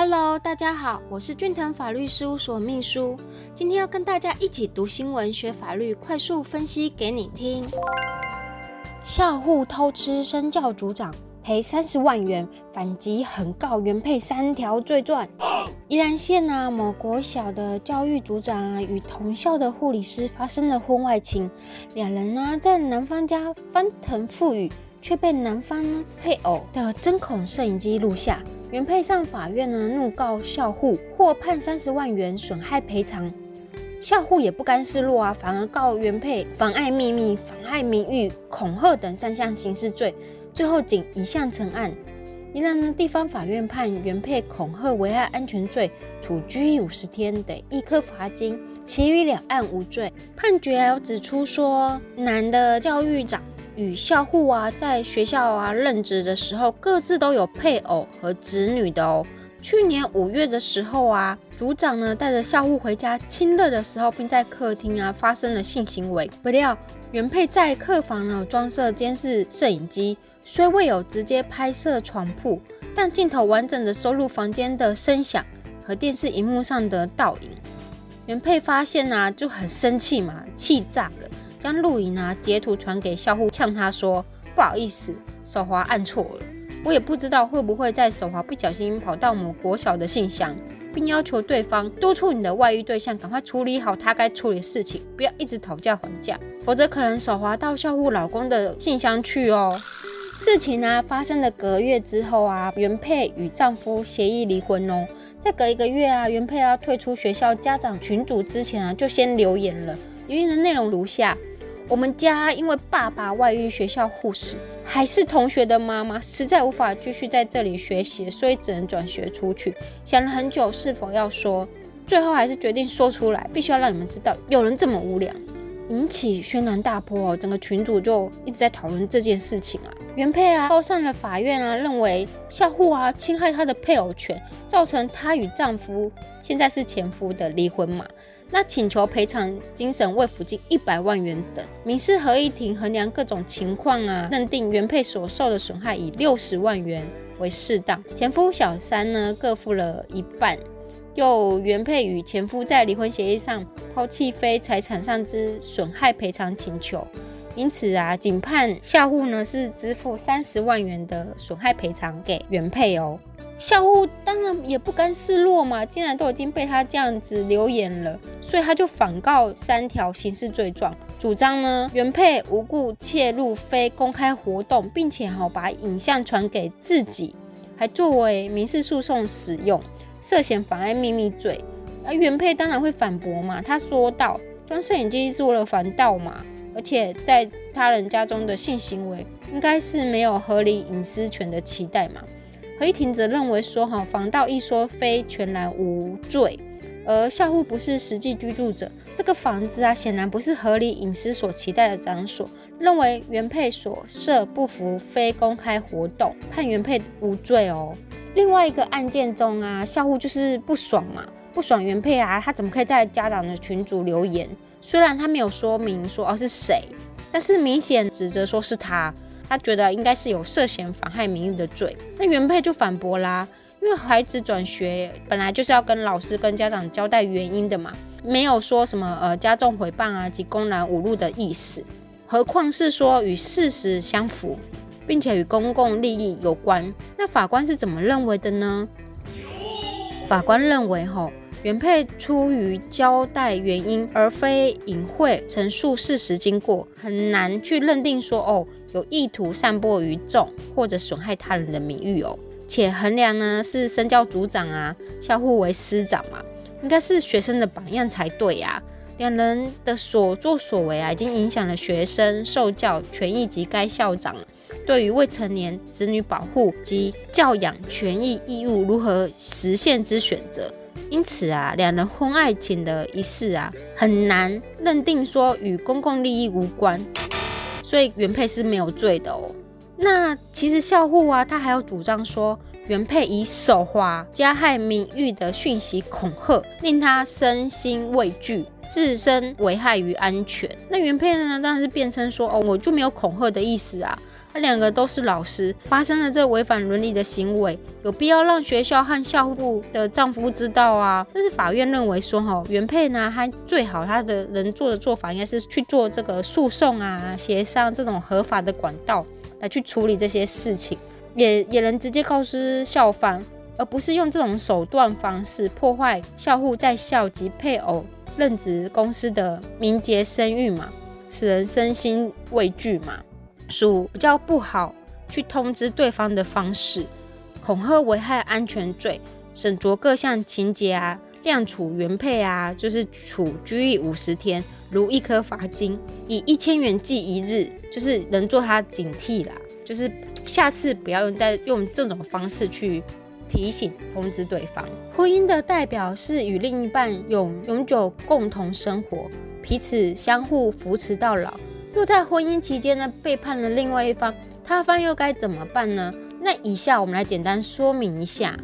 Hello，大家好，我是俊腾法律事务所秘书，今天要跟大家一起读新闻、学法律，快速分析给你听。校护偷吃身教组长赔三十万元，反击横告原配三条罪状。宜兰县啊，某国小的教育组长啊，与同校的护理师发生了婚外情，两人呢在男方家翻腾覆雨。却被男方配偶的针孔摄影机录下。原配上法院呢，怒告校护，获判三十万元损害赔偿。校护也不甘示弱啊，反而告原配妨碍秘密、妨碍名誉、恐吓等三项刑事罪，最后仅一项成案。宜兰呢地方法院判原配恐吓危害安全罪，处拘役五十天，得一颗罚金，其余两案无罪。判决还有指出说，男的教育长。与校护啊，在学校啊任职的时候，各自都有配偶和子女的哦。去年五月的时候啊，组长呢带着校护回家亲热的时候，并在客厅啊发生了性行为。不料原配在客房呢装设监视摄影机，虽未有直接拍摄床铺，但镜头完整的收录房间的声响和电视荧幕上的倒影。原配发现啊，就很生气嘛，气炸了。将录影啊截图传给校护，呛他说：“不好意思，手滑按错了，我也不知道会不会在手滑不小心跑到某国小的信箱，并要求对方督促你的外遇对象赶快处理好他该处理的事情，不要一直讨价还价，否则可能手滑到校护老公的信箱去哦。”事情呢发生的隔月之后啊，原配与丈夫协议离婚哦。再隔一个月啊，原配要退出学校家长群组之前啊，就先留言了，留言的内容如下。我们家因为爸爸外遇，学校护士还是同学的妈妈，实在无法继续在这里学习，所以只能转学出去。想了很久，是否要说，最后还是决定说出来，必须要让你们知道，有人这么无良，引起轩然大波哦。整个群主就一直在讨论这件事情啊。原配啊，告上了法院啊，认为校护啊侵害她的配偶权，造成她与丈夫现在是前夫的离婚嘛。那请求赔偿精神慰抚金一百万元等，民事合议庭衡量各种情况啊，认定原配所受的损害以六十万元为适当，前夫小三呢各付了一半，又原配与前夫在离婚协议上抛弃非财产上之损害赔偿请求。因此啊，仅判校户呢是支付三十万元的损害赔偿给原配哦。校户当然也不甘示弱嘛，既然都已经被他这样子留言了，所以他就反告三条刑事罪状，主张呢原配无故窃入非公开活动，并且哈把影像传给自己，还作为民事诉讼使用，涉嫌妨碍秘密罪。而原配当然会反驳嘛，他说道：装摄影机做了防盗嘛。而且在他人家中的性行为，应该是没有合理隐私权的期待嘛？合议庭则认为说，哈，防盗一说非全然无罪，而校护不是实际居住者，这个房子啊，显然不是合理隐私所期待的场所，认为原配所涉不符非公开活动，判原配无罪哦。另外一个案件中啊，校护就是不爽嘛，不爽原配啊，他怎么可以在家长的群组留言？虽然他没有说明说哦是谁，但是明显指责说是他，他觉得应该是有涉嫌妨害名誉的罪。那原配就反驳啦，因为孩子转学本来就是要跟老师跟家长交代原因的嘛，没有说什么呃加重诽谤啊及公然侮辱的意思，何况是说与事实相符，并且与公共利益有关。那法官是怎么认为的呢？法官认为吼。原配出于交代原因，而非隐晦陈述事实经过，很难去认定说哦有意图散播于众或者损害他人的名誉哦。且衡量呢是身教组长啊，校护为师长嘛，应该是学生的榜样才对呀。两人的所作所为啊，已经影响了学生受教权益及该校长对于未成年子女保护及教养权益义务如何实现之选择。因此啊，两人婚外情的一事啊，很难认定说与公共利益无关，所以原配是没有罪的哦。那其实校护啊，他还有主张说，原配以手滑加害名誉的讯息恐吓，令他身心畏惧，自身危害于安全。那原配呢，当然是辩称说，哦，我就没有恐吓的意思啊，他两个都是老师，发生了这违反伦理的行为，有必要让学校和校护的丈夫知道啊。但是法院认为说，哈，原配呢，他最好他的人做的做法应该是去做这个诉讼啊、协商这种合法的管道来去处理这些事情，也也能直接告知校方，而不是用这种手段方式破坏校护在校及配偶任职公司的名节声誉嘛，使人身心畏惧嘛。属比较不好去通知对方的方式，恐吓危害安全罪，审酌各项情节啊，量处原配啊，就是处拘役五十天，如一颗罚金，以一千元计一日，就是能做他警惕啦，就是下次不要用再用这种方式去提醒通知对方。婚姻的代表是与另一半永永久共同生活，彼此相互扶持到老。若在婚姻期间呢，背叛了另外一方，他方又该怎么办呢？那以下我们来简单说明一下。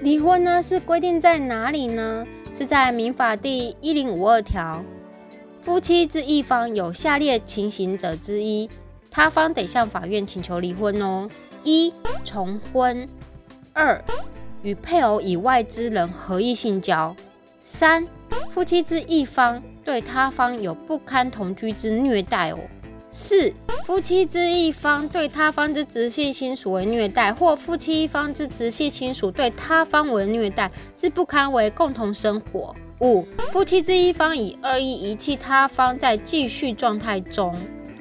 离婚呢是规定在哪里呢？是在民法第一零五二条，夫妻之一方有下列情形者之一，他方得向法院请求离婚哦：一、重婚；二、与配偶以外之人合意性交；三、夫妻之一方。对他方有不堪同居之虐待哦。四、夫妻之一方对他方之直系亲属为虐待，或夫妻一方之直系亲属对他方为虐待，之不堪为共同生活。五、夫妻之一方以恶意遗弃他方在继续状态中。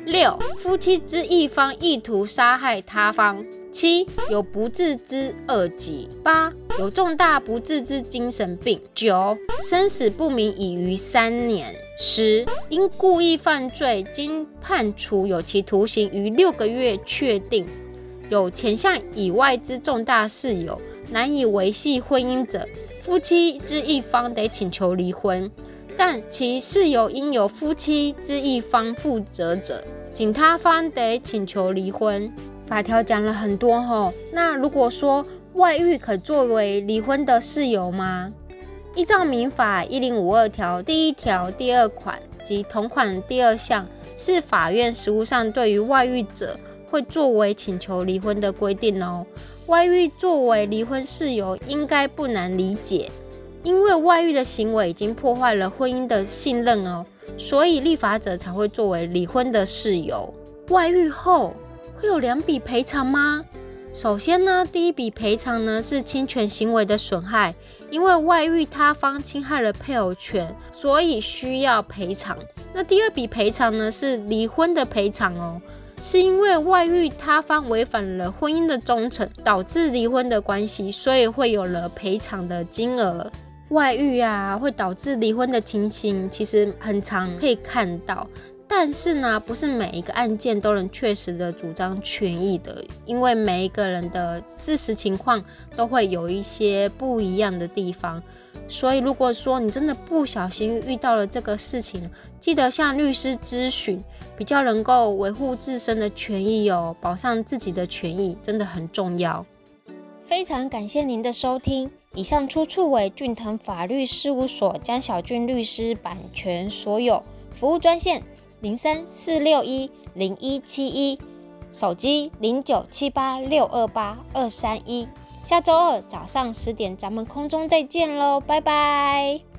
六、夫妻之一方意图杀害他方。七、有不治之恶疾。八、有重大不治之精神病。九、生死不明已逾三年。十、因故意犯罪，经判处有期徒刑逾六个月，确定有前项以外之重大事由，难以维系婚姻者，夫妻之一方得请求离婚。但其事由应由夫妻之一方负责者，仅他方得请求离婚。法条讲了很多吼，那如果说外遇可作为离婚的事由吗？依照民法一零五二条第一条第二款及同款第二项，是法院实务上对于外遇者会作为请求离婚的规定哦。外遇作为离婚事由，应该不难理解。因为外遇的行为已经破坏了婚姻的信任哦，所以立法者才会作为离婚的事由。外遇后会有两笔赔偿吗？首先呢，第一笔赔偿呢是侵权行为的损害，因为外遇他方侵害了配偶权，所以需要赔偿。那第二笔赔偿呢是离婚的赔偿哦，是因为外遇他方违反了婚姻的忠诚，导致离婚的关系，所以会有了赔偿的金额。外遇啊，会导致离婚的情形，其实很常可以看到。但是呢，不是每一个案件都能确实的主张权益的，因为每一个人的事实情况都会有一些不一样的地方。所以，如果说你真的不小心遇到了这个事情，记得向律师咨询，比较能够维护自身的权益哦，保障自己的权益真的很重要。非常感谢您的收听。以上出处为俊腾法律事务所江小俊律师版权所有。服务专线零三四六一零一七一，手机零九七八六二八二三一。下周二早上十点，咱们空中再见喽，拜拜。